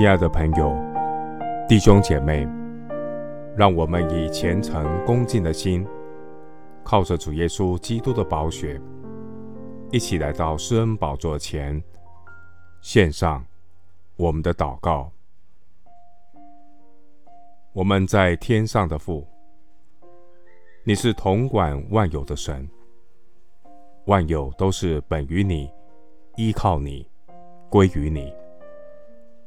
亲爱的朋友、弟兄姐妹，让我们以虔诚恭敬的心，靠着主耶稣基督的宝血，一起来到施恩宝座前，献上我们的祷告。我们在天上的父，你是统管万有的神，万有都是本于你，依靠你，归于你。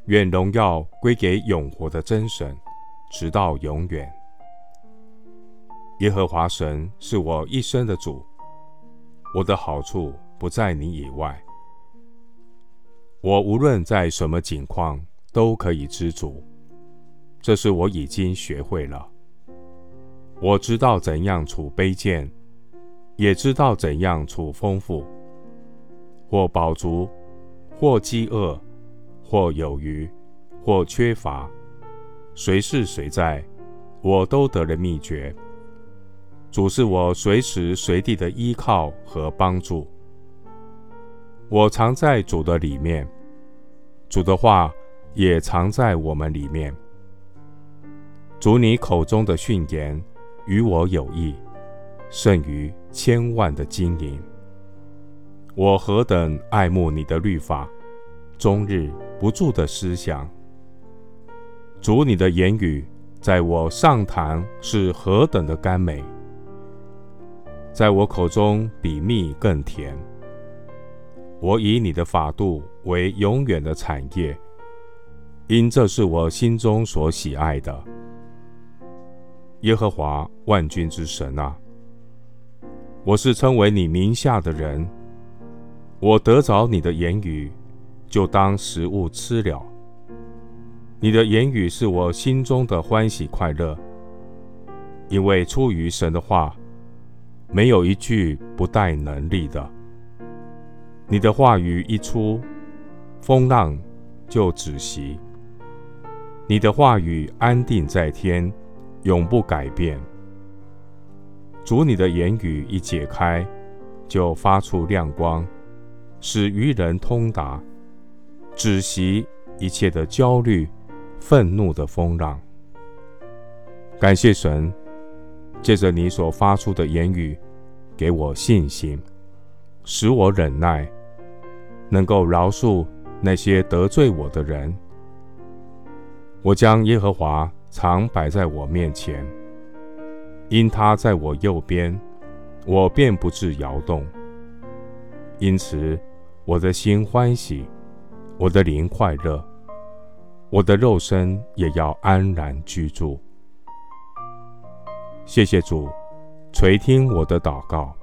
愿荣耀归给永活的真神，直到永远。耶和华神是我一生的主，我的好处不在你以外。我无论在什么境况，都可以知足。这是我已经学会了。我知道怎样处卑贱，也知道怎样处丰富。或饱足，或饥饿，或有余，或缺乏，随是随在，我都得了秘诀。主是我随时随地的依靠和帮助。我常在主的里面，主的话也常在我们里面。主，你口中的训言与我有益，胜于千万的金银。我何等爱慕你的律法，终日不住的思想。主，你的言语在我上膛是何等的甘美，在我口中比蜜更甜。我以你的法度为永远的产业，因这是我心中所喜爱的。耶和华万军之神啊，我是称为你名下的人，我得着你的言语，就当食物吃了。你的言语是我心中的欢喜快乐，因为出于神的话，没有一句不带能力的。你的话语一出，风浪就止息。你的话语安定在天。永不改变。主，你的言语一解开，就发出亮光，使愚人通达，止息一切的焦虑、愤怒的风浪。感谢神，借着你所发出的言语，给我信心，使我忍耐，能够饶恕那些得罪我的人。我将耶和华。常摆在我面前，因他在我右边，我便不致摇动。因此，我的心欢喜，我的灵快乐，我的肉身也要安然居住。谢谢主垂听我的祷告，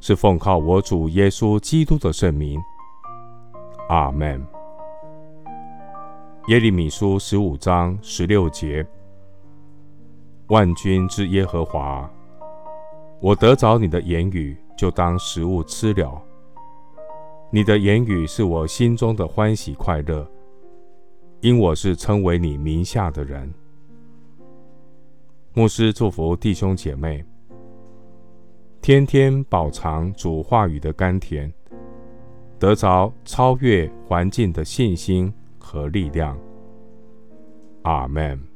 是奉靠我主耶稣基督的圣名。阿门。耶利米书十五章十六节：万军之耶和华，我得着你的言语，就当食物吃了。你的言语是我心中的欢喜快乐，因我是称为你名下的人。牧师祝福弟兄姐妹，天天饱尝主话语的甘甜，得着超越环境的信心和力量，阿门。